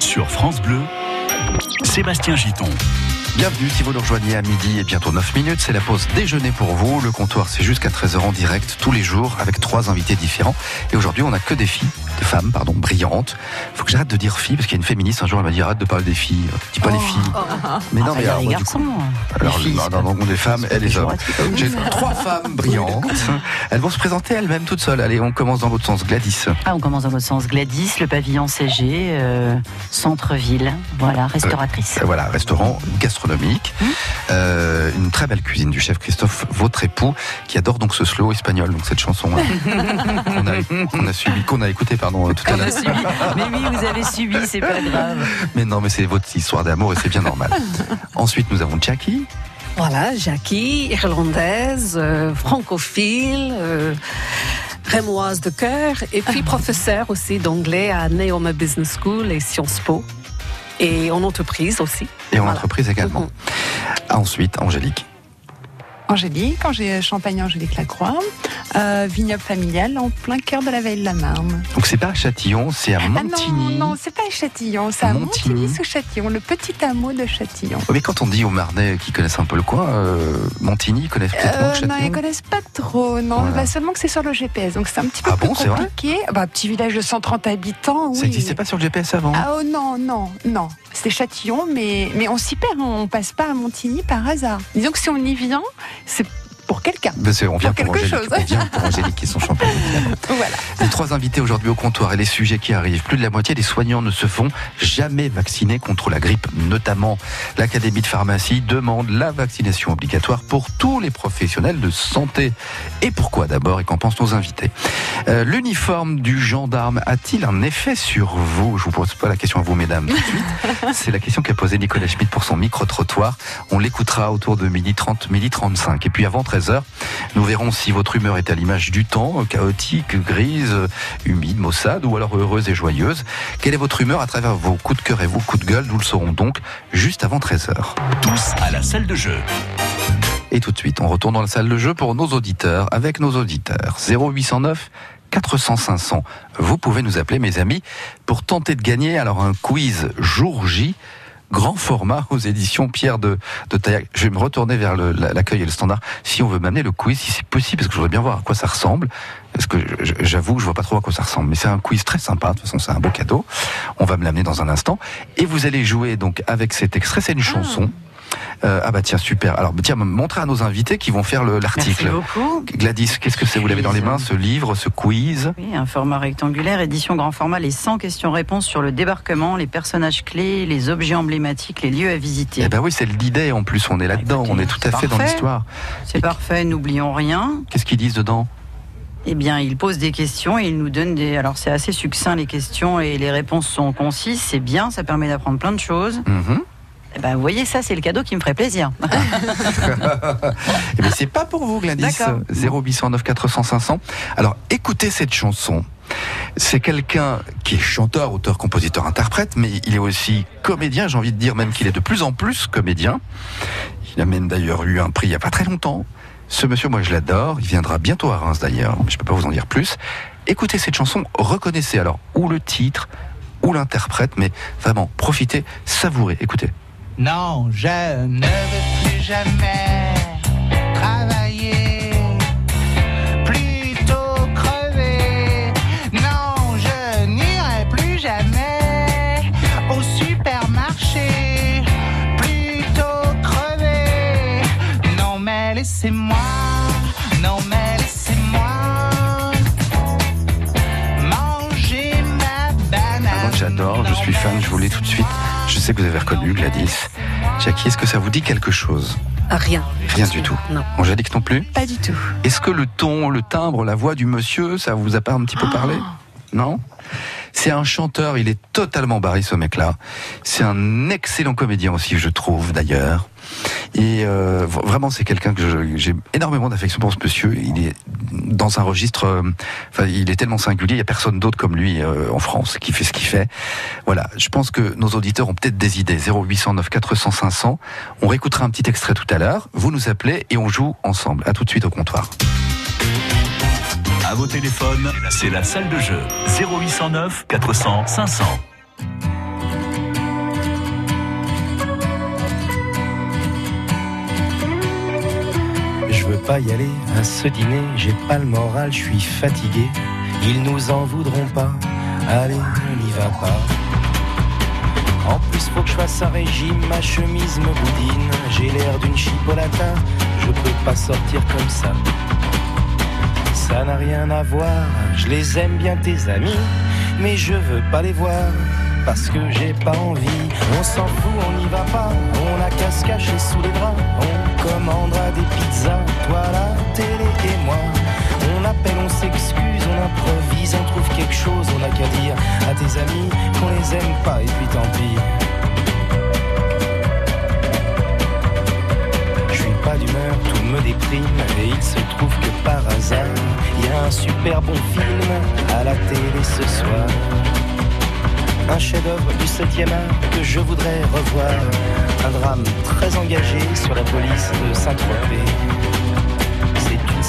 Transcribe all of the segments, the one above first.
sur France Bleu, Sébastien Giton. Bienvenue si vous nous rejoignez à midi et bientôt 9 minutes. C'est la pause déjeuner pour vous. Le comptoir, c'est jusqu'à 13h en direct tous les jours avec trois invités différents. Et aujourd'hui, on n'a que des filles, des femmes, pardon, brillantes. Faut que j'arrête de dire filles parce qu'il y a une féministe un jour, elle m'a dit arrête de parler des filles. Dis pas les filles. Mais non, Enfin, mais il y a alors, les moi, du garçons. coup- les alors, filles, non, non, des femmes et les hommes. J'ai trois femmes brillantes. Elles vont se présenter elles-mêmes toutes seules. Allez, on commence dans l'autre sens. Gladys. Ah, on commence dans votre sens. Gladys, le pavillon CG, euh, centre-ville. Voilà, restauratrice. Euh, Voilà, restaurant gastronomique. Euh, une très belle cuisine du chef Christophe, votre époux, qui adore donc ce slow espagnol, donc cette chanson hein, qu'on a, qu'on a suivi, qu'on a écouté pardon euh, tout à l'heure. Mais oui, vous avez subi, c'est pas grave. Mais non, mais c'est votre histoire d'amour et c'est bien normal. Ensuite, nous avons Jackie. Voilà, Jackie, irlandaise, euh, francophile, euh, rémoise de cœur, et puis professeur aussi d'anglais à Neoma Business School et Sciences Po, et en entreprise aussi. Et en Voilà. entreprise également. Mhm. Ensuite, Angélique. Angélique, Angé- Champagne Angélique Lacroix, euh, vignoble familial en plein cœur de la veille de la Marne. Donc c'est pas à Châtillon, c'est à Ah Montigny. non, non, c'est pas à Châtillon, c'est à Montigny. Montigny sous Châtillon, le petit hameau de Châtillon. Oh, Mais quand on dit aux Marnais qui connaissent un peu le coin, euh, Montigny, ils connaissent peut-être Euh, que non, Châtillon. ils connaissent pas trop, non. Voilà. Bah, seulement que c'est sur le GPS, donc c'est un petit peu Ah plus bon, c'est vrai compliqué. Bah, petit village de 130 habitants, oui. Ça n'existait pas sur le GPS avant Ah oh, non, non, non. C'est Châtillon, mais, mais on s'y perd, on passe pas à Montigny par hasard. Disons que si on y vient, c'est pour quelqu'un. Ben, on vient Pour pour, quelque Angélique. chose. On vient pour Angélique qui sont champagnes. évidemment. Voilà. Les trois invités aujourd'hui au comptoir et les sujets qui arrivent. Plus de la moitié des soignants ne se font jamais vacciner contre la grippe. Notamment, l'Académie de pharmacie demande la vaccination obligatoire pour tous les professionnels de santé. Et pourquoi d'abord et qu'en pensent nos invités? Euh, L'uniforme du gendarme a-t-il un effet sur vous? Je vous pose pas la question à vous, mesdames, tout de suite. C'est la question qu'a posée Nicolas Schmitt pour son micro-trottoir. On l'écoutera autour de midi 30, midi 35. Et puis avant 13h, nous verrons si votre humeur est à l'image du temps, chaotique, grise, humide, maussade, ou alors heureuse et joyeuse. Quelle est votre humeur à travers vos coups de cœur et vos coups de gueule? Nous le saurons donc juste avant 13h. Tous à la salle de jeu. Et tout de suite, on retourne dans la salle de jeu pour nos auditeurs, avec nos auditeurs. 0809 400 500. Vous pouvez nous appeler, mes amis, pour tenter de gagner alors un quiz jour J. Grand format aux éditions Pierre de, de Taillac. Je vais me retourner vers l'accueil et le standard. Si on veut m'amener le quiz, si c'est possible, parce que je voudrais bien voir à quoi ça ressemble. Parce que j'avoue, je vois pas trop à quoi ça ressemble. Mais c'est un quiz très sympa. De toute façon, c'est un beau cadeau. On va me l'amener dans un instant. Et vous allez jouer donc avec cet extrait. C'est une chanson. Euh, ah bah tiens, super. Alors tiens, montrer à nos invités qui vont faire le- Merci l'article. beaucoup. Gladys, qu'est-ce que c'est Vous l'avez dans les mains, ce livre, ce quiz Oui, un format rectangulaire, édition grand format, les 100 questions-réponses sur le débarquement, les personnages clés, les objets emblématiques, les lieux à visiter. Eh ben oui, c'est l'idée en plus, on est là-dedans, écoutez, on est tout à fait dans l'histoire. C'est parfait, n'oublions rien. Qu'est-ce qu'ils disent dedans? Eh bien, il pose des questions et il nous donne des. Alors, c'est assez succinct les questions et les réponses sont concises. C'est bien, ça permet d'apprendre plein de choses. Mhm. Eh ben, vous voyez, ça, c'est le cadeau qui me ferait plaisir. Eh bien, c'est pas pour vous, Gladys. D'accord. 0809 400 500. Alors, écoutez cette chanson. C'est quelqu'un qui est chanteur, auteur, compositeur, interprète, mais il est aussi comédien. J'ai envie de dire même qu'il est de plus en plus comédien. Il a même d'ailleurs eu un prix il y a pas très longtemps. Ce monsieur, moi, je l'adore. Il viendra bientôt à Reims d'ailleurs. Je peux pas vous en dire plus. Écoutez cette chanson, reconnaissez alors ou le titre ou l'interprète, mais vraiment profitez, savourez. Écoutez. Non, je ne veux plus jamais je l'ai tout de suite. Je sais que vous avez reconnu Gladys. Jackie, est-ce que ça vous dit quelque chose? Ah, Rien. Rien du tout. Non. Angélique non plus? Pas du tout. Est-ce que le ton, le timbre, la voix du monsieur, ça vous a pas un petit peu parlé? Non? C'est un chanteur, il est totalement barré ce mec-là. C'est un excellent comédien aussi, je trouve d'ailleurs. Et euh, vraiment, c'est quelqu'un que j'ai énormément d'affection pour ce monsieur. Il est dans un registre, euh, enfin, il est tellement singulier. Il y a personne d'autre comme lui euh, en France qui fait ce qu'il fait. Voilà. Je pense que nos auditeurs ont peut-être des idées. 0809 400 500. On réécoutera un petit extrait tout à l'heure. Vous nous appelez et on joue ensemble. À tout de suite au comptoir. Vos téléphones, c'est la salle de jeu. 0809 400 500. Je veux pas y aller à ce dîner, j'ai pas le moral, je suis fatigué. Ils nous en voudront pas, allez, on n'y va pas. En plus, faut que je fasse un régime, ma chemise me boudine. J'ai l'air d'une chipolatin, je peux pas sortir comme ça. Ça n'a rien à voir, je les aime bien tes amis, mais je veux pas les voir parce que j'ai pas envie. On s'en fout, on n'y va pas, on a qu'à se cacher sous les draps. On commandera des pizzas, toi la télé et moi. On appelle, on s'excuse, on improvise, on trouve quelque chose, on a qu'à dire à tes amis qu'on les aime pas et puis tant pis. Et il se trouve que par hasard, il y a un super bon film à la télé ce soir. Un chef-d'œuvre du 7e art que je voudrais revoir. Un drame très engagé sur la police de Saint-Tropez.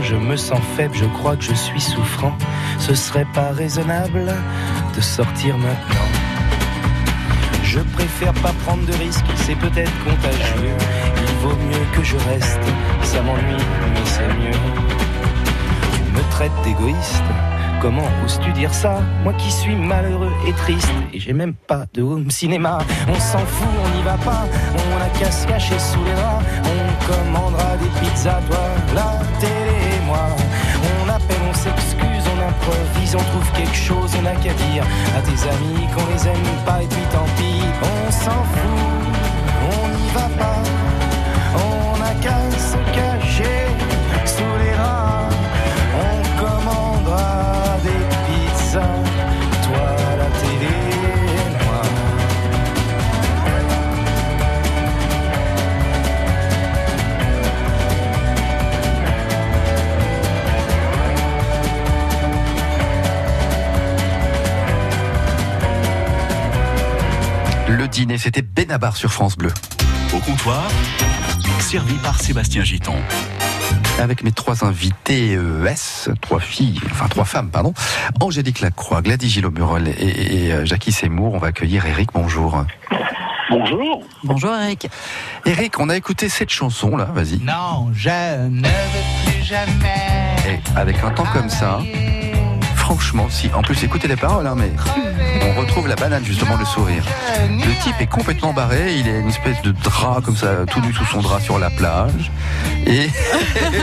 Je me sens faible, je crois que je suis souffrant. Ce serait pas raisonnable de sortir maintenant. Je préfère pas prendre de risques, c'est peut-être contagieux. Il vaut mieux que je reste, ça m'ennuie, mais c'est mieux. Tu me traites d'égoïste, comment oses-tu dire ça? Moi qui suis malheureux et triste, et j'ai même pas de home cinéma. On s'en fout, on n'y va pas, on a qu'à se sous les draps. On commandera des pizzas, toi, quelque chose, on a qu'à dire à tes amis qu'on les aime pas et puis tant pis, on s'en fout, on n'y va pas, dîner, c'était Benabar sur France Bleu. Au comptoir, servi par Sébastien Giton. Avec mes trois invités ES, trois filles, enfin trois femmes, pardon. Angélique Lacroix, Gladys Gillot-Murol et, et, euh, Jackie Seymour. On va accueillir Eric, bonjour. Bonjour. Bonjour Eric. Eric, on a écouté cette chanson là, vas-y. Non, je ne veux plus jamais. Et avec un temps comme ça, franchement, si. En plus, écoutez les paroles, hein, mais on retrouve la banane, justement, le sourire. Le type est complètement barré, il a une espèce de drap comme ça, tout nu sous son drap sur la plage. Et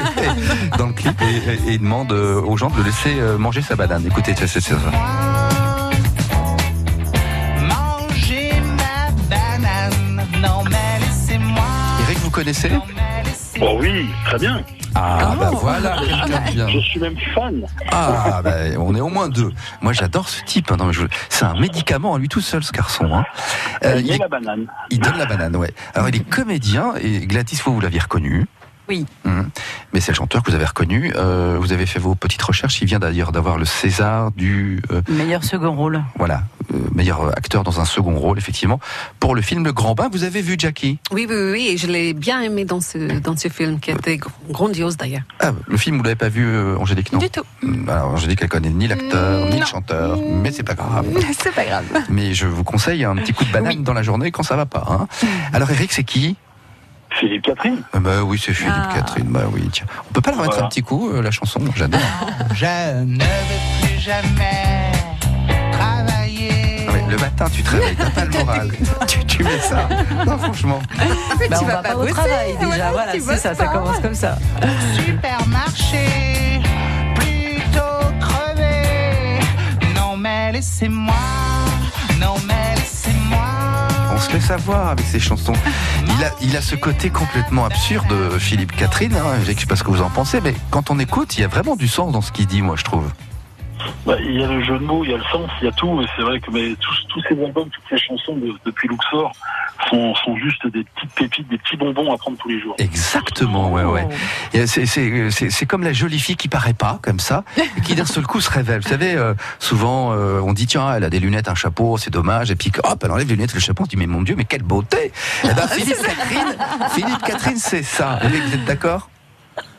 dans le clip, et, et il demande euh, aux gens de le laisser euh, manger sa banane. Écoutez, c'est ça. Manger ma banane. Non, mais laissez-moi. Eric, vous connaissez? Oh oui, très bien. Ah, bah voilà, de bien. Je suis même fan. Ah, bah, on est au moins deux. Moi, j'adore ce type. hein. Non, mais je- C'est un médicament à lui tout seul, ce garçon. Hein. Euh, Il il, est est- la banane. il donne la banane, ouais. Alors, il est comédien et Gladys, vous, vous l'aviez reconnu. Oui. Mhm. Mais c'est le chanteur que vous avez reconnu. Euh, vous avez fait vos petites recherches. Il vient d'ailleurs d'avoir le César du euh, Meilleur second rôle. voilà euh, meilleur acteur dans un second rôle, effectivement, pour le film Le Grand Bain. Vous avez vu Jackie? Oui, oui, oui, et je l'ai bien aimé dans ce, dans ce film, qui était gr- grandiose d'ailleurs. ah, Le film, vous l'avez pas vu, euh, Angélique Non? Du tout. Mm, Alors, Angélique, elle connaît ni l'acteur, ni le chanteur, mais c'est pas grave. C'est pas grave. Mais je vous conseille un petit coup de banane dans la journée quand ça va pas. Hein. Alors Eric, c'est qui? Philippe Catherine. Euh, Bah oui, c'est Philippe Ah. Catherine. Bah oui, tiens. On peut pas la remettre Voilà. un petit coup, euh, la chanson J'adore. Je ne veux plus jamais travailler. Non, mais le matin, tu te réveilles, t'as pas le moral. tu, tu mets ça. Non, franchement. Bah, tu on vas va pas pas au bosser, travail déjà. voilà, c'est ça, ça commence comme ça. Supermarché, plutôt crevé. Non, mais laissez-moi. On se laisse avoir avec ces chansons. Il a, ce côté complètement absurde, Philippe Catherine. Hein. Je sais pas ce que vous en pensez, mais quand on écoute, il y a vraiment du sens dans ce qu'il dit, moi, je trouve. Bah, il y a le jeu de mots, il y a le sens, il y a tout. Et c'est vrai que mais, tous, tous ces albums, toutes ces chansons de- depuis Luxor sont, sont juste des petites pépites, des petits bonbons à prendre tous les jours. Exactement, ouais, ouais. Et C'est, c'est, c'est, c'est comme la jolie fille qui paraît pas, comme ça, et qui d'un seul coup se révèle. Vous savez, euh, souvent, euh, on dit, tiens, elle a des lunettes, un chapeau, c'est dommage, et puis hop, elle enlève les lunettes, le chapeau, on se dit, mais mon Dieu, mais quelle beauté Eh ben, Philippe Catherine, Philippe Catherine, c'est ça. Vous êtes d'accord?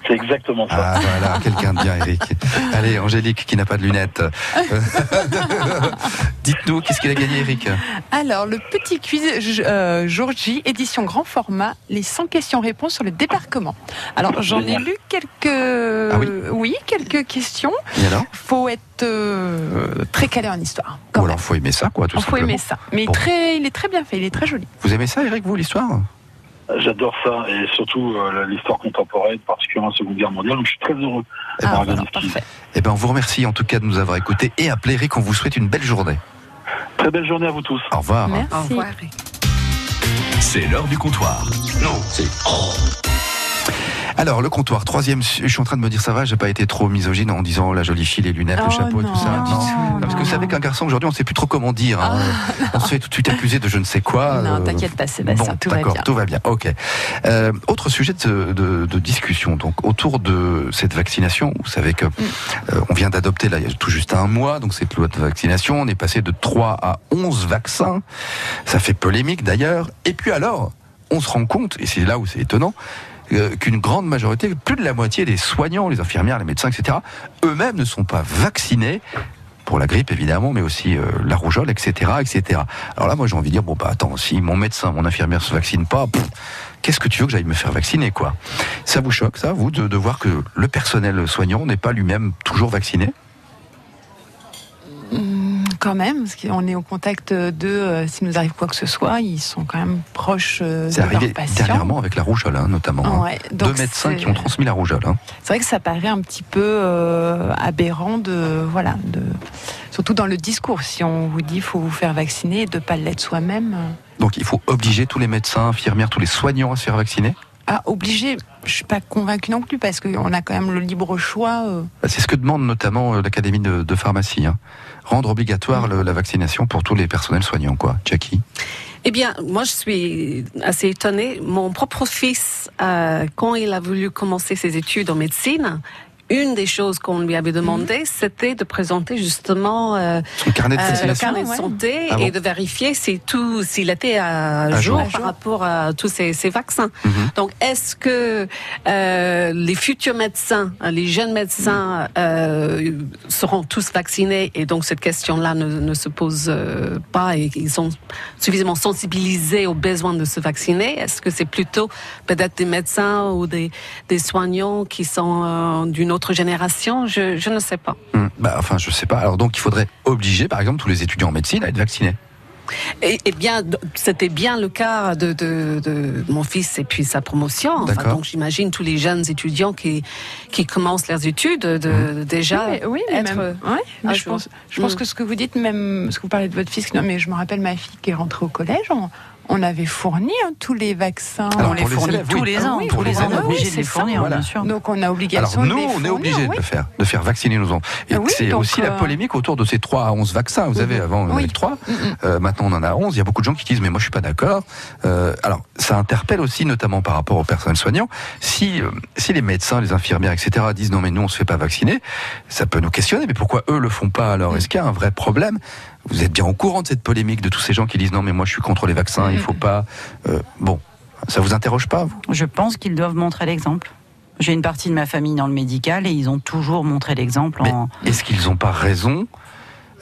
C'est exactement ça. Ah, voilà, quelqu'un de bien, Eric. Allez, Angélique, qui n'a pas de lunettes. Dites-nous, qu'est-ce qu'il a gagné, Eric Alors, le petit quiz euh, jour J, édition grand format, les 100 questions-réponses sur le débarquement. Alors, j'en ai lu quelques. Ah oui quelques questions. Et alors Faut être euh, très calé en histoire. Ou même. alors, faut aimer ça, quoi, tout Il faut simplement. aimer ça. Mais Bon. très, il est très bien fait, il est très joli. Vous aimez ça, Eric, vous, l'histoire? J'adore ça et surtout euh, l'histoire contemporaine, particulièrement la Seconde Guerre mondiale. Donc je suis très heureux d'avoir quiz. parfait. Eh ben, on vous remercie en tout cas de nous avoir écoutés et appelé Eric. On vous souhaite une belle journée. Très belle journée à vous tous. Au revoir. Merci. Au revoir. C'est l'heure du comptoir. Alors, le comptoir, troisième, je suis en train de me dire ça va, j'ai pas été trop misogyne en disant oh, la jolie fille, les lunettes, Oh le chapeau et tout non, ça. non, non. parce que vous savez qu'un garçon aujourd'hui, on sait plus trop comment dire. hein. On se fait tout de suite accuser de je ne sais quoi. Non, euh, t'inquiète pas, Sébastien, bon, tout va d'accord, bien. Tout va bien, ok. Euh, autre sujet de, de- de discussion, donc autour de cette vaccination. Vous savez que Mm. euh, on vient d'adopter là, il y a tout juste un mois, donc cette loi de vaccination. On est passé de 3 à 11 vaccins. Ça fait polémique d'ailleurs. Et puis alors, on se rend compte, et c'est là où c'est étonnant, euh, qu'une grande majorité, plus de la moitié des soignants, les infirmières, les médecins, etc., eux-mêmes ne sont pas vaccinés pour la grippe évidemment, mais aussi euh, la rougeole, etc., etc. Alors là, moi, j'ai envie de dire bon bah attends, si mon médecin, mon infirmière se vaccine pas, qu'est-ce que tu veux que j'aille me faire vacciner quoi? Ça vous choque ça, vous, de, voir que le personnel soignant n'est pas lui-même toujours vacciné? Quand même, parce qu'on est au contact d'eux, euh, s'il nous arrive quoi que ce soit, ils sont quand même proches euh, de C'est arrivé leurs patients. dernièrement avec la rougeole, hein, notamment. hein. Deux médecins qui ont transmis la rougeole. hein. C'est vrai que ça paraît un petit peu euh, aberrant de voilà de surtout dans le discours. Si on vous dit faut vous faire vacciner et de pas l'être soi-même, Donc il faut obliger tous les médecins, infirmières, tous les soignants à se faire vacciner? Ah obligé. Je suis pas convaincue non plus parce qu'on a quand même le libre choix. euh. Bah, C'est ce que demande notamment euh, l'Académie de, de pharmacie. hein. Rendre obligatoire le- la vaccination pour tous les personnels soignants, quoi. Jackie? Eh bien, moi, je suis assez étonnée. Mon propre fils, euh, quand il a voulu commencer ses études en médecine, une des choses qu'on lui avait demandé, c'était de présenter justement euh, Son carnet de euh, le vaccination carnet de ouais. santé Ah bon et de vérifier si tout, s'il était à, À jour, jour. par rapport à tous ces, ces vaccins. Mhm. Donc, est-ce que euh, les futurs médecins, euh, les jeunes médecins euh, seront tous vaccinés et donc cette question-là ne, ne se pose euh, pas et ils sont suffisamment sensibilisés aux besoins de se vacciner? Est-ce que c'est plutôt peut-être des médecins ou des, des soignants qui sont euh, d'une autre génération je, je ne sais pas. Hum, bah, Enfin, je sais pas. Alors donc, il faudrait obliger, par exemple, tous les étudiants en médecine à être vaccinés. Et, et bien, c'était bien le cas de, de, de mon fils et puis sa promotion. Enfin, D'accord. donc j'imagine tous les jeunes étudiants qui, qui commencent leurs études de, déjà oui, mais, oui, mais être. même- ouais, mais à je pense, je pense Mm. que ce que vous dites, même ce que vous parlez de votre fils, non, mais je me rappelle ma fille qui est rentrée au collège. On, on avait fourni hein, tous les vaccins. Alors, on les fournit tous oui. les ans. oui, pour les les ans, on est oui, de les fournir, Voilà. bien sûr. Donc on a Alors obligation nous, de les on est fournir, obligé de le faire, de faire vacciner nos enfants. Et Ah oui, c'est aussi la euh, polémique autour de ces 3 à 11 vaccins. Vous savez, avant on en avait 3, Mm, mm. euh, maintenant on en a 11. Il y a beaucoup de gens qui disent mais moi je suis pas d'accord. Euh, alors ça interpelle aussi notamment par rapport aux personnels soignants. Si euh, si les médecins, les infirmières, etc. disent non mais nous on se fait pas vacciner, ça peut nous questionner. Mais pourquoi eux le font pas? Alors Est-ce qu'il y a un vrai problème? Vous êtes bien au courant de cette polémique de tous ces gens qui disent non mais moi je suis contre les vaccins, il faut pas. Euh, bon, ça vous interroge pas vous? Je pense qu'ils doivent montrer l'exemple. J'ai une partie de ma famille dans le médical et ils ont toujours montré l'exemple en. est-ce qu'ils n'ont pas raison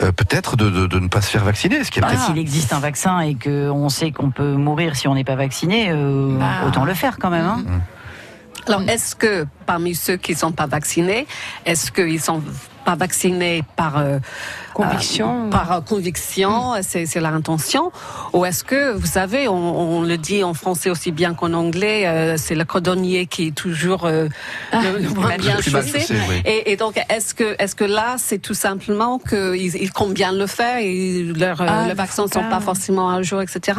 euh, peut-être de, de- de ne pas se faire vacciner? Est-ce qu'il y a Ah, peut-être S'il existe un vaccin et qu'on sait qu'on peut mourir si on n'est pas vacciné, euh, Bah. autant le faire quand même. hein. Alors, est-ce que parmi ceux qui ne sont pas vaccinés, est-ce qu'ils sont pas vaccinés par euh, Conviction. euh, par conviction, c'est c'est leur intention, ou est-ce que, vous savez, on, on le dit en français aussi bien qu'en anglais, euh, c'est le cordonnier qui est toujours euh, le, le moins bien chaussé. oui. Et, et donc, est-ce que, est-ce que là, c'est tout simplement qu'ils ils comptent bien le faire et leur, euh, Ah, le le vaccin ne sont pas forcément à jour, etc.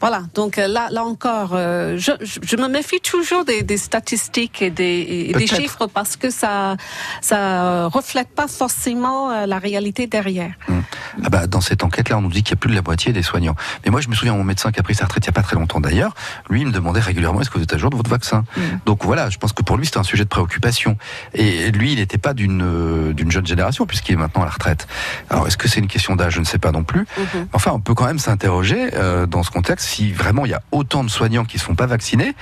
Voilà. Donc euh, là, là encore, euh, je, je, je me méfie toujours des, des statistiques et des, et des chiffres parce que ça, ça reflète pas forcément la réalité derrière. Ah bah, dans cette enquête-là, on nous dit qu'il y a plus de la moitié des soignants. Mais moi, je me souviens, mon médecin qui a pris sa retraite il n'y a pas très longtemps d'ailleurs, lui, il me demandait régulièrement est-ce que vous êtes à jour de votre vaccin? Donc voilà, je pense que pour lui, c'était un sujet de préoccupation. Et lui, il n'était pas d'une euh, d'une jeune génération, puisqu'il est maintenant à la retraite. Alors, est-ce que c'est une question d'âge? Je ne sais pas non plus. Enfin, on peut quand même s'interroger euh, dans ce contexte si vraiment il y a autant de soignants qui ne sont pas vaccinés.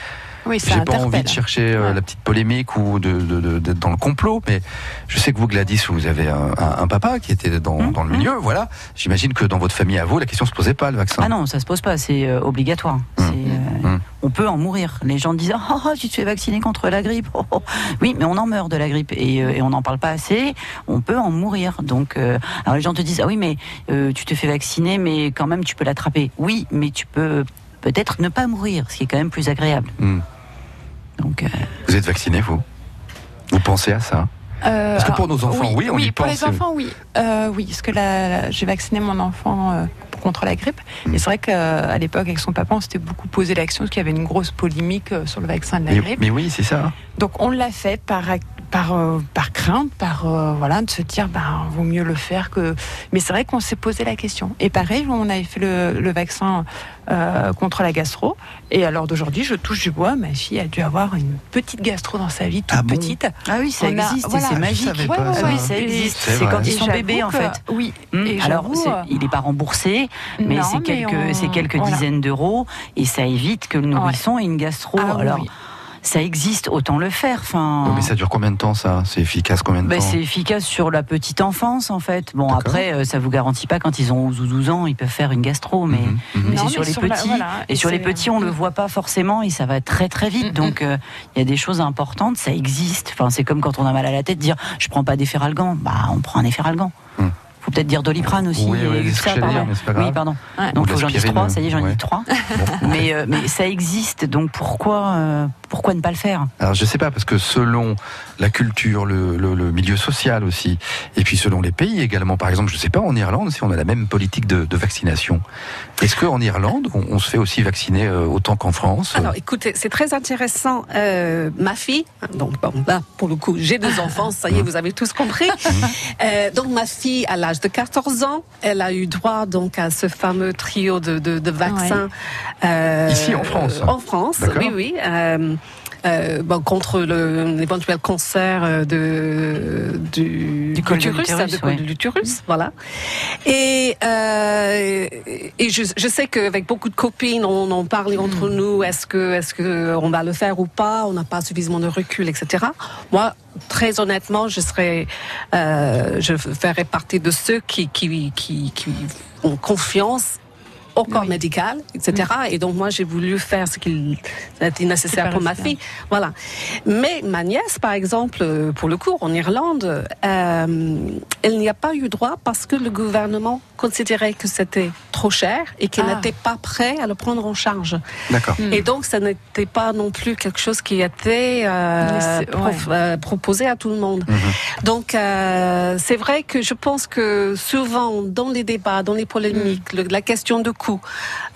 Oui, J'ai pas envie de chercher euh, Ouais. la petite polémique ou de- de- de- d'être dans le complot, mais je sais que vous, Gladys, vous avez un, un- un papa qui était dans, Hum, dans le milieu, voilà. J'imagine que dans votre famille à vous, la question se posait pas, le vaccin. Ah non, ça se pose pas, c'est euh, obligatoire. C'est, euh, Hum. On peut en mourir. Les gens disent oh, oh, tu te fais vacciner contre la grippe. Oh, oh. Oui, mais on en meurt de la grippe et, euh, et on n'en parle pas assez. On peut en mourir. Donc, alors les gens te disent ah oui, mais tu te fais vacciner, mais quand même tu peux l'attraper. Oui, mais tu peux peut-être ne pas mourir, ce qui est quand même plus agréable. Hum. Donc, euh, Vous êtes vacciné, vous? Vous pensez à ça? Euh, Parce que pour nos enfants, oui, on y pour pense. les enfants, oui. Euh, oui, parce que là, j'ai vacciné mon enfant euh, contre la grippe. Mm. Et c'est vrai qu'à l'époque, avec son papa, on s'était beaucoup posé l'action, parce qu'il y avait une grosse polémique sur le vaccin de la mais, grippe. mais oui, c'est ça. Donc on l'a fait par par euh, par crainte, par euh, voilà, de se dire ben vaut mieux le faire que. Mais c'est vrai qu'on s'est posé la question. Et pareil, on avait fait le, le vaccin euh, contre la gastro. Et alors d'aujourd'hui, je touche du bois. Ma fille a dû avoir une petite gastro dans sa vie, toute Ah bon? petite. ah oui, ça On existe voilà, et c'est magique. Ouais, pas ouais, ça. Oui, ça existe. C'est quand ils sont bébés en que- fait. Oui. Et Alors, euh, il n'est pas remboursé, mais c'est quelques, on- c'est quelques voilà. dizaines d'euros et ça évite que le nourrisson ait une gastro. Ah Alors, oui. Ça existe, autant le faire. Enfin, Oui, mais ça dure combien de temps, ça? C'est efficace combien de ben, temps? c'est efficace sur la petite enfance en fait. Bon après, euh, ça vous garantit pas quand ils ont 11 ou 12 ans, ils peuvent faire une gastro, mais, Mhm, mhm. mais c'est mais sur les sur la- petits. voilà, et et sur les petits, on le Mhm. voit pas forcément et ça va très très vite. Mhm. Donc euh, il y a des choses importantes, ça existe. Enfin, c'est comme quand on a mal à la tête, dire je prends pas d'efferalgan, bah on prend un efferalgan. Faut peut-être dire doliprane aussi. Oui, oui, que ça, pardon. dire. Oui, pardon. Ouais. Donc Ou faut que j'en dise l'aspirine, trois, ça y est, j'en ai ouais. dit trois. mais, euh, mais ça existe, donc pourquoi, euh, pourquoi ne pas le faire? Alors je sais pas parce que selon la culture, le, le- le milieu social aussi, et puis selon les pays également. Par exemple, je sais pas en Irlande si on a la même politique de, de vaccination. Est-ce qu'en Irlande on, on se fait aussi vacciner euh, autant qu'en France? Alors, écoutez, c'est très intéressant. Euh, ma fille, donc bon, là, pour le coup, j'ai deux enfants, ça y est, vous avez tous compris. Euh, donc, ma fille, à l'âge de 14 ans, elle a eu droit donc à ce fameux trio de, de, de vaccins. euh, Ici, en France En France, oui, oui. euh, euh, bon, contre le- l'éventuel cancer euh, de, du, Du col de l'utérus, de l'utérus, voilà. Et, euh, et je, je sais qu'avec beaucoup de copines, on en parlait entre Hmm. nous. Est-ce que, est-ce que on va le faire ou pas On n'a pas suffisamment de recul, etc. Moi, très honnêtement, je serais, euh, je ferais partie de ceux qui, qui, qui, qui ont confiance au corps Oui. médical, etc. Et donc moi j'ai voulu faire ce qu'il a été nécessaire pour ma fille. Voilà. Mais ma nièce, par exemple, euh, pour le cours en Irlande, euh, elle n'y a pas eu droit parce que le gouvernement considérait que c'était trop cher et qu'il Ah. n'était pas prêt à le prendre en charge. D'accord. Mm. Et donc, ça n'était pas non plus quelque chose qui était euh, euh, proposé à tout le monde. Mhm. Donc, euh, c'est vrai que je pense que souvent, dans les débats, dans les polémiques, Mm. le- la question de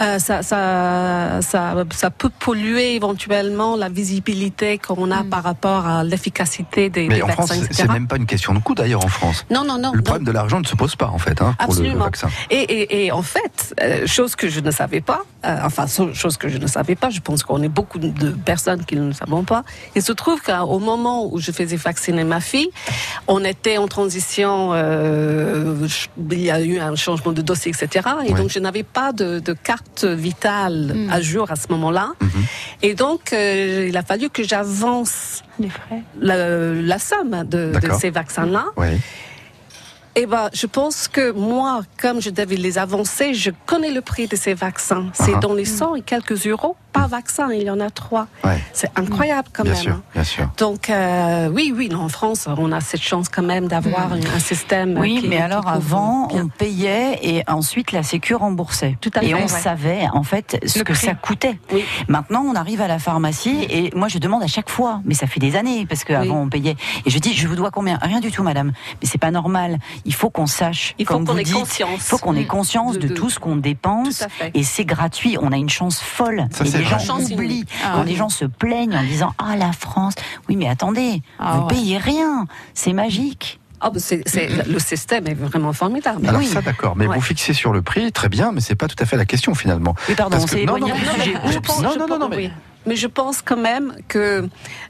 euh, ça, ça, ça, ça peut polluer éventuellement la visibilité qu'on a Mm. par rapport à l'efficacité des, Mais des en France, vaccins, c'est- même pas une question de coût d'ailleurs en France. Non, non, non. Le non. problème de l'argent ne se pose pas en fait hein, pour le- le, Absolument. vaccin. Et, et, et en fait, euh, chose que je ne savais pas, euh, enfin, chose que je ne savais pas, je pense qu'on est beaucoup de personnes qui ne le savent pas. Il se trouve qu'au moment où je faisais vacciner ma fille, on était en transition, euh, il y a eu un changement de dossier, etc. Et Oui. donc, je n'avais pas de, de carte vitale Mm. à jour à ce moment-là. Mhm. Et donc, euh, il a fallu que j'avance la, la somme de, ces vaccins-là. Oui. Eh ben, je pense que moi, comme je devais les avancer, je connais le prix de ces vaccins. C'est Ah. dans les 100 et quelques euros par par vaccin, il y en a trois. Ouais. C'est incroyable quand Bien même. sûr, hein. bien sûr. Donc euh, oui, oui, non, en France, on a cette chance quand même d'avoir un un système. Mm. Oui, qui- mais qui alors avant, bien. on payait et ensuite la Sécu remboursait. Tout à et fait, on ouais. savait en fait ce Le que prix. ça coûtait. Oui. Maintenant, on arrive à la pharmacie et moi je demande à chaque fois, mais ça fait des années parce qu'avant Oui. on payait. Et je dis, je vous dois combien? Rien du tout, madame. Mais c'est pas normal. Il faut qu'on sache. Il faut qu'on ait dites, conscience. Il faut qu'on ait Mm. conscience De- de, de- tout ce qu'on dépense. Tout à fait. Et c'est gratuit. On a une chance folle. Ça, et c'est les vrai. Gens Chance oublient. Ah Quand oui. les gens se plaignent en disant Ah la France. Oui, mais attendez, Ah vous ouais. payez rien. C'est magique. Ah, bah, c'est- c'est- le système est vraiment formidable. Alors oui. ça d'accord, mais Ouais. vous fixez sur le prix, très bien, mais c'est pas tout à fait la question finalement. Oui, pardon, s'est non, non, non, sujet. mais- Je pense- non, je non, mais- oui. Mais je pense quand même que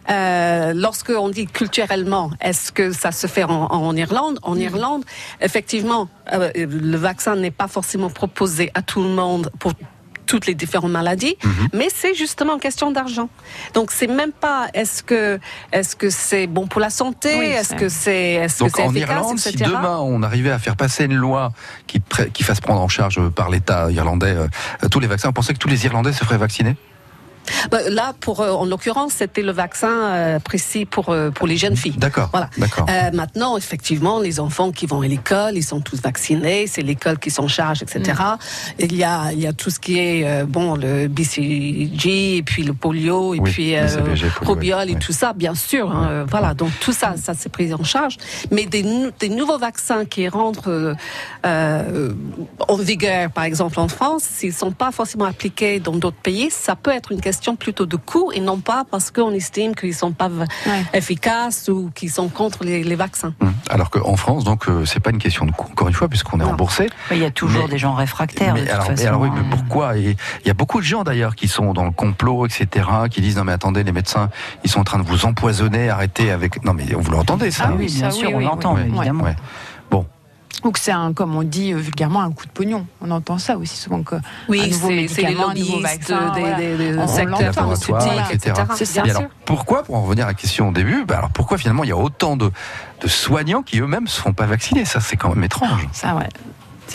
euh, lorsque on dit culturellement, est-ce que ça se fait en, en Irlande? En Irlande, effectivement, euh, le vaccin n'est pas forcément proposé à tout le monde pour toutes les différentes maladies, mais c'est justement une question d'argent. Donc c'est même pas est-ce que est-ce que c'est bon pour la santé, Oui, est-ce que c'est est-ce que Donc c'est en efficace, Irlande, si demain on arrivait à faire passer une loi qui, qui fasse prendre en charge par l'État irlandais euh, tous les vaccins, on pensait que tous les Irlandais se feraient vacciner? Là, pour euh, en l'occurrence, c'était le vaccin euh, précis pour euh, pour les jeunes filles. D'accord. Voilà. D'accord. Euh, maintenant, effectivement, les enfants qui vont à l'école, ils sont tous vaccinés. C'est l'école qui s'en charge, etc. Il y a, il y a tout ce qui est euh, bon, le BCG et puis le polio et Oui, puis le euh, robiole oui. et tout ça, bien sûr. hein, voilà. Donc tout ça, ça s'est pris en charge. Mais des, des nouveaux vaccins qui rentrent euh, euh, en vigueur, par exemple en France, s'ils sont pas forcément appliqués dans d'autres pays, ça peut être une question plutôt de coût et non pas parce qu'on estime qu'ils sont pas Ouais. efficaces ou qu'ils sont contre les, les vaccins. Hum. Alors qu'en France, donc, euh, c'est pas une question de coût, encore une fois, puisqu'on est remboursé. Il y a toujours Mais- des gens réfractaires. de Mais toute alors, mais façon, alors oui, mais hein. pourquoi Il y a beaucoup de gens d'ailleurs qui sont dans le complot, etc., qui disent non mais attendez, les médecins, ils sont en train de vous empoisonner, arrêtez avec. Non mais vous l'entendez ça Ah oui, bien sûr, oui, on oui, l'entend, oui. évidemment. Ouais. Que c'est un, comme on dit euh, vulgairement, un coup de pognon. On entend ça aussi souvent que un Oui, nouveau c'est médicament, un nouveau lobbyistes vaccin, des, voilà. des, des On- on secteurs pharmaceutiques, etc. Et alors, pourquoi, pour en revenir à la question au début, bah alors pourquoi finalement il y a autant de, de soignants qui eux-mêmes ne se font pas vacciner? Ça, c'est quand même étrange. Ça, ouais.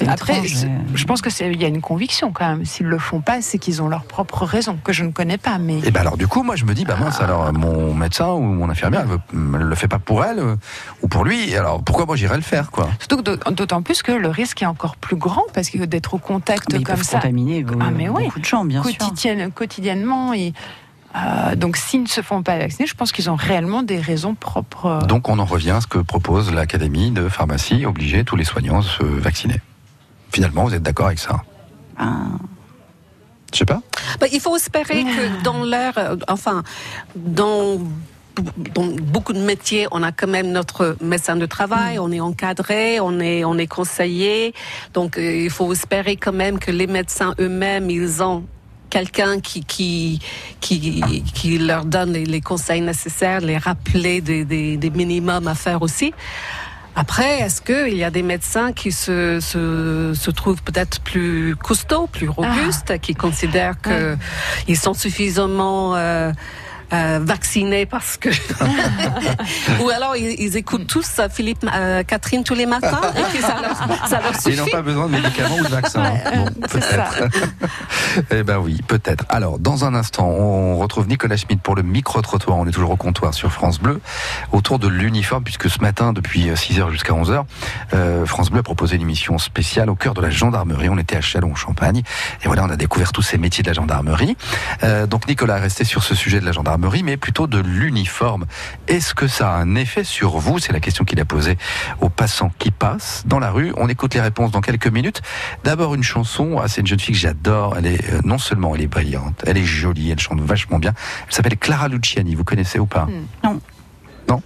Après, je pense que c'est il y a une conviction quand même. S'ils le font pas, c'est qu'ils ont leurs propres raisons que je ne connais pas. Mais Et ben alors du coup, moi je me dis, bah mince, alors mon médecin ou mon infirmière, elle le fait pas pour elle euh, ou pour lui. Alors pourquoi moi j'irais le faire, quoi? Surtout d'autant plus que le risque est encore plus grand parce que d'être au contact Mais ils comme peuvent ça contaminer Ah, mais oui. beaucoup de gens, bien sûr. quotidienne- quotidiennement et euh, donc s'ils ne se font pas vacciner, je pense qu'ils ont réellement des raisons propres. euh, Donc on en revient à ce que propose l'Académie de pharmacie, obliger tous les soignants à se vacciner. Finalement, vous êtes d'accord avec ça? Ah. Je sais pas. Bah, il faut espérer que dans leur, euh, enfin, dans dans beaucoup de métiers, on a quand même notre médecin de travail, on est encadré, on est, on est conseillé. Donc, euh, il faut espérer quand même que les médecins eux-mêmes, ils ont quelqu'un qui, qui, qui, qui leur donne les, les conseils nécessaires, les rappeler des, des, des minimums à faire aussi. Après, est-ce qu'il y a des médecins qui se, se, se trouvent peut-être plus costauds, plus robustes, qui considèrent que ils sont suffisamment euh, euh, vaccinés parce que ou alors ils, ils écoutent tous euh, Philippe, euh, Catherine tous les matins et que ça leur, ça leur Et ils n'ont suffit. pas besoin de médicaments ou de vaccins. hein. Bon, peut-être. eh ben oui, peut-être. Alors, dans un instant, on retrouve Nicolas Schmitt pour le micro-trottoir. On est toujours au comptoir sur France Bleu, autour de l'uniforme, puisque ce matin, depuis 6h jusqu'à 11h, euh, France Bleu a proposé une émission spéciale au cœur de la gendarmerie. On était à Châlons-Champagne. Et voilà, on a découvert tous ces métiers de la gendarmerie. Donc, Nicolas est resté sur ce sujet de la gendarmerie, mais plutôt de l'uniforme. Est-ce que ça a un effet sur vous? C'est la question qu'il a posée aux passants qui passent dans la rue. On écoute les réponses dans quelques minutes. D'abord une chanson, ah, c'est une jeune fille que j'adore. Elle est euh, non seulement elle est brillante, elle est jolie, elle chante vachement bien. Elle s'appelle Clara Luciani. Vous connaissez ou pas? Non. Non?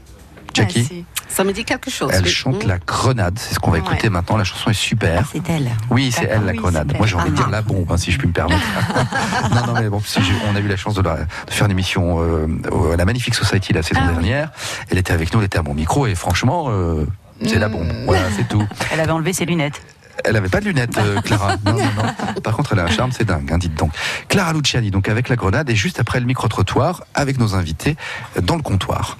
Jackie? ah, si. Ça me dit quelque chose. Elle chante Mm. la grenade, c'est ce qu'on va Ouais. écouter maintenant. La chanson est super. Ah, c'est elle. Oui, c'est elle la oui, grenade. Moi j'ai envie de dire la bombe, hein, si je puis me permettre. non, non, mais bon, si on a eu la chance de, la- de faire une émission euh, à la Magnifique Society la saison Ah oui. dernière. Elle était avec nous, elle était à mon micro et franchement, euh, c'est la bombe. Voilà, c'est tout. Elle avait enlevé ses lunettes. Elle avait pas de lunettes, euh, Clara. Non, non, non. Par contre, elle a un charme, c'est dingue, hein, dites donc. Clara Luciani, donc avec la grenade, et juste après le micro-trottoir, avec nos invités dans le comptoir.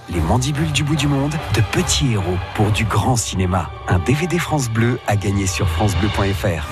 Les mandibules du bout du monde, de petits héros pour du grand cinéma. Un DVD France Bleu à gagner sur francebleu.fr.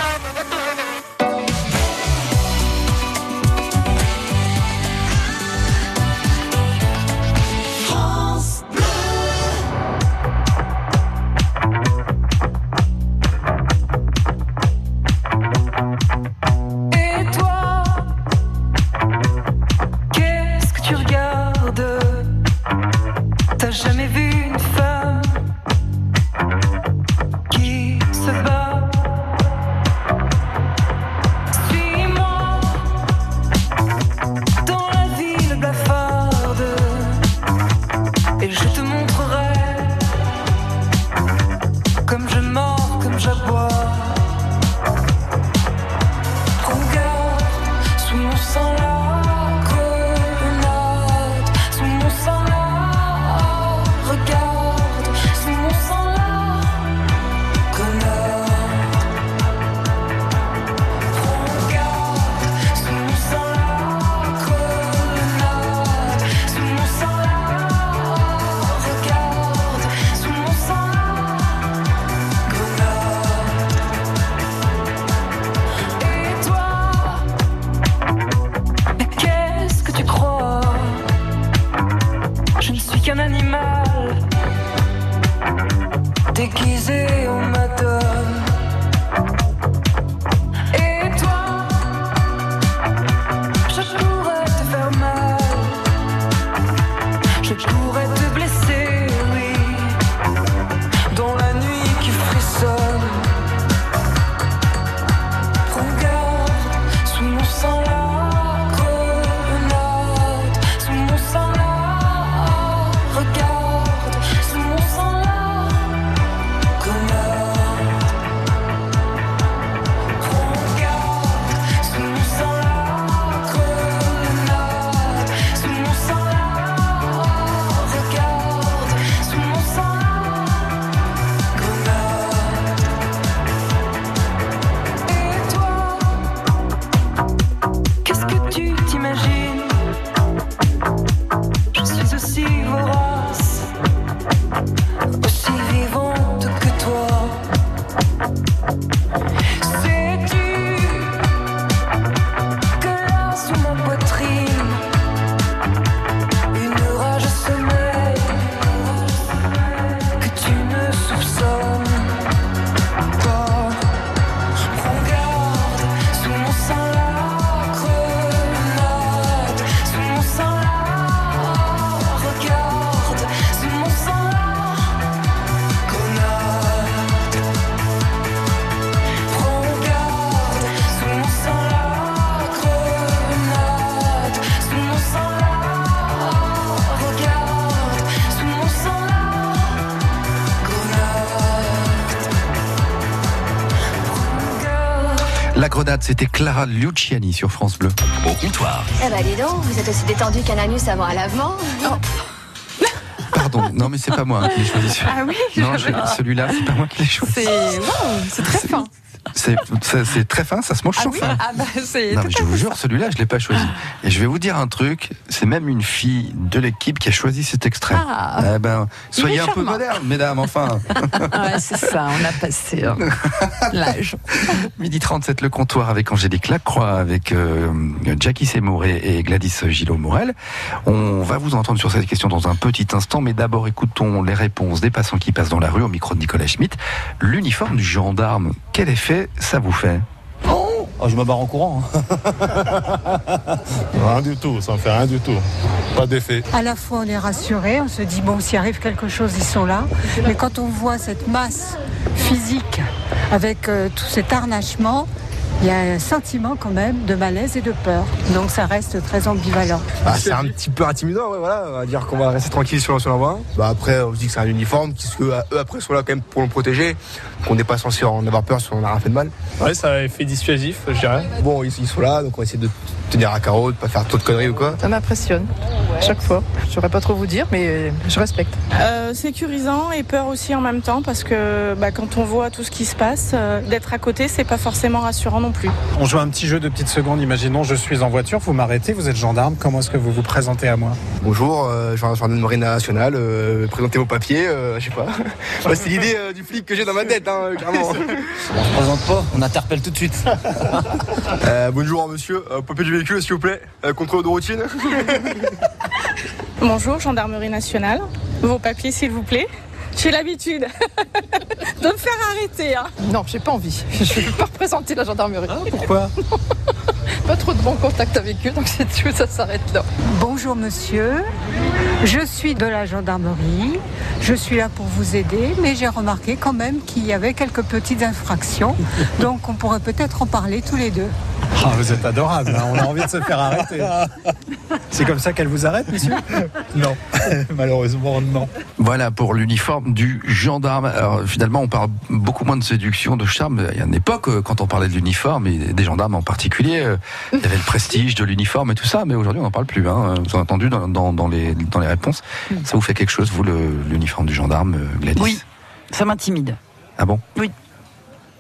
C'était Clara Luciani sur France Bleu. Au comptoir. Eh bah dis donc, vous êtes aussi détendu qu'un anus avant un lavement Pardon, non mais c'est pas moi hein, qui l'ai choisi. Ah oui Non, celui-là, c'est pas moi qui l'ai choisi. C'est wow, c'est très fin. C'est très fin, ça se mange Ah chaud oui fin. Ah bah c'est Non, mais je vous jure, celui-là, je l'ai pas choisi. Et je vais vous dire un truc, c'est même une fille de l'équipe qui a choisi cet extrait. Ah. Eh ben, soyez un peu moderne, mesdames, enfin. Ouais, c'est ça, on a passé hein, l'âge. Midi 37, le comptoir avec Angélique Lacroix, avec euh, Jackie Seymour et, et Gladys Gillot-Morel. On va vous entendre sur cette question dans un petit instant, mais d'abord écoutons les réponses des passants qui passent dans la rue au micro de Nicolas Schmitt. L'uniforme du gendarme, quel effet ça vous fait Oh, je me barre en courant. Rien du tout, ça ne fait rien du tout. Pas d'effet. À la fois, on est rassuré, on se dit, bon, s'il arrive quelque chose, ils sont là. Mais quand on voit cette masse physique avec euh, tout cet harnachement, il y a un sentiment quand même de malaise et de peur. Donc ça reste très ambivalent. Bah, c'est un petit peu intimidant, ouais, voilà. On va dire qu'on va rester tranquille sur, sur l'envoi. Bah, après, on se dit que c'est un uniforme, qu'eux, eux, après, sont là quand même pour nous protéger, qu'on n'est pas censé en avoir peur si on n'a rien fait de mal. Ouais, ça a effet dissuasif, je dirais. Bon, ils, ils sont là, donc on va essayer de tenir à carreau, de pas faire trop de conneries ou quoi. Ça m'impressionne, chaque fois. Je saurais pas trop vous dire, mais je respecte. Euh, sécurisant et peur aussi en même temps, parce que bah, quand on voit tout ce qui se passe, euh, d'être à côté, c'est pas forcément rassurant non plus. On joue un petit jeu de petites secondes. Imaginons, je suis en voiture, vous m'arrêtez, vous êtes gendarme. Comment est-ce que vous vous présentez à moi Bonjour, euh, je suis gendarmerie nationale, euh, présentez vos papiers, euh, je sais pas. Ouais, c'est l'idée euh, du flic que j'ai dans ma tête, hein, clairement. On se présente pas, on interpelle tout de suite. Euh, bonjour monsieur, euh, papier du véhicule s'il vous plaît, euh, contrôle de routine. Bonjour, gendarmerie nationale. Vos papiers, s'il vous plaît. J'ai l'habitude de me faire arrêter. Hein. Non, j'ai pas envie. Je vais pas représenter la gendarmerie. pourquoi? Pas trop de bon contact avec eux, donc c'est tout, ça s'arrête là. Bonjour monsieur, je suis de la gendarmerie, je suis là pour vous aider, mais j'ai remarqué quand même qu'il y avait quelques petites infractions, donc on pourrait peut-être en parler tous les deux. Ah, vous êtes adorable, hein, on a envie de se faire arrêter. C'est comme ça qu'elle vous arrête, monsieur? Non, malheureusement non. Voilà pour l'uniforme du gendarme. Alors finalement, on parle beaucoup moins de séduction, de charme. Il y a une époque, euh, quand on parlait de l'uniforme, et des gendarmes en particulier, euh, il y avait le prestige de l'uniforme et tout ça, mais aujourd'hui on n'en parle plus. Hein. Vous avez entendu dans, dans- dans les, dans les réponses. Ça vous fait quelque chose, vous, l'uniforme du gendarme, euh, Gladys Oui, ça m'intimide. Ah bon? Oui.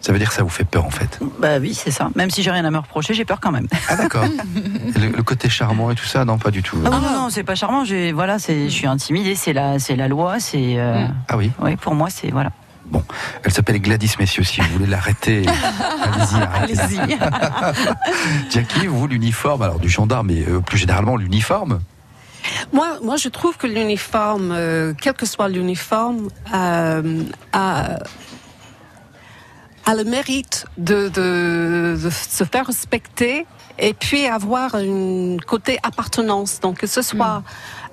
Ça veut dire que ça vous fait peur en fait? Bah oui, c'est ça. Même si j'ai rien à me reprocher, j'ai peur quand même. Ah d'accord. Le, le côté charmant et tout ça, non, pas du tout. Ah non, non, non, c'est pas charmant. Voilà, je suis intimidée. C'est la, c'est la loi. C'est. euh, Ah oui. Oui, pour moi, c'est voilà. Elle s'appelle Gladys, messieurs, si vous voulez l'arrêter. Allez-y, arrêtez. Allez-y. Jackie, vous, l'uniforme, alors du gendarme, mais euh, plus généralement l'uniforme Moi, moi, je trouve que l'uniforme, euh, quel que soit l'uniforme, euh, a, a le mérite de, de, de se faire respecter et puis avoir un côté appartenance. Donc, que ce soit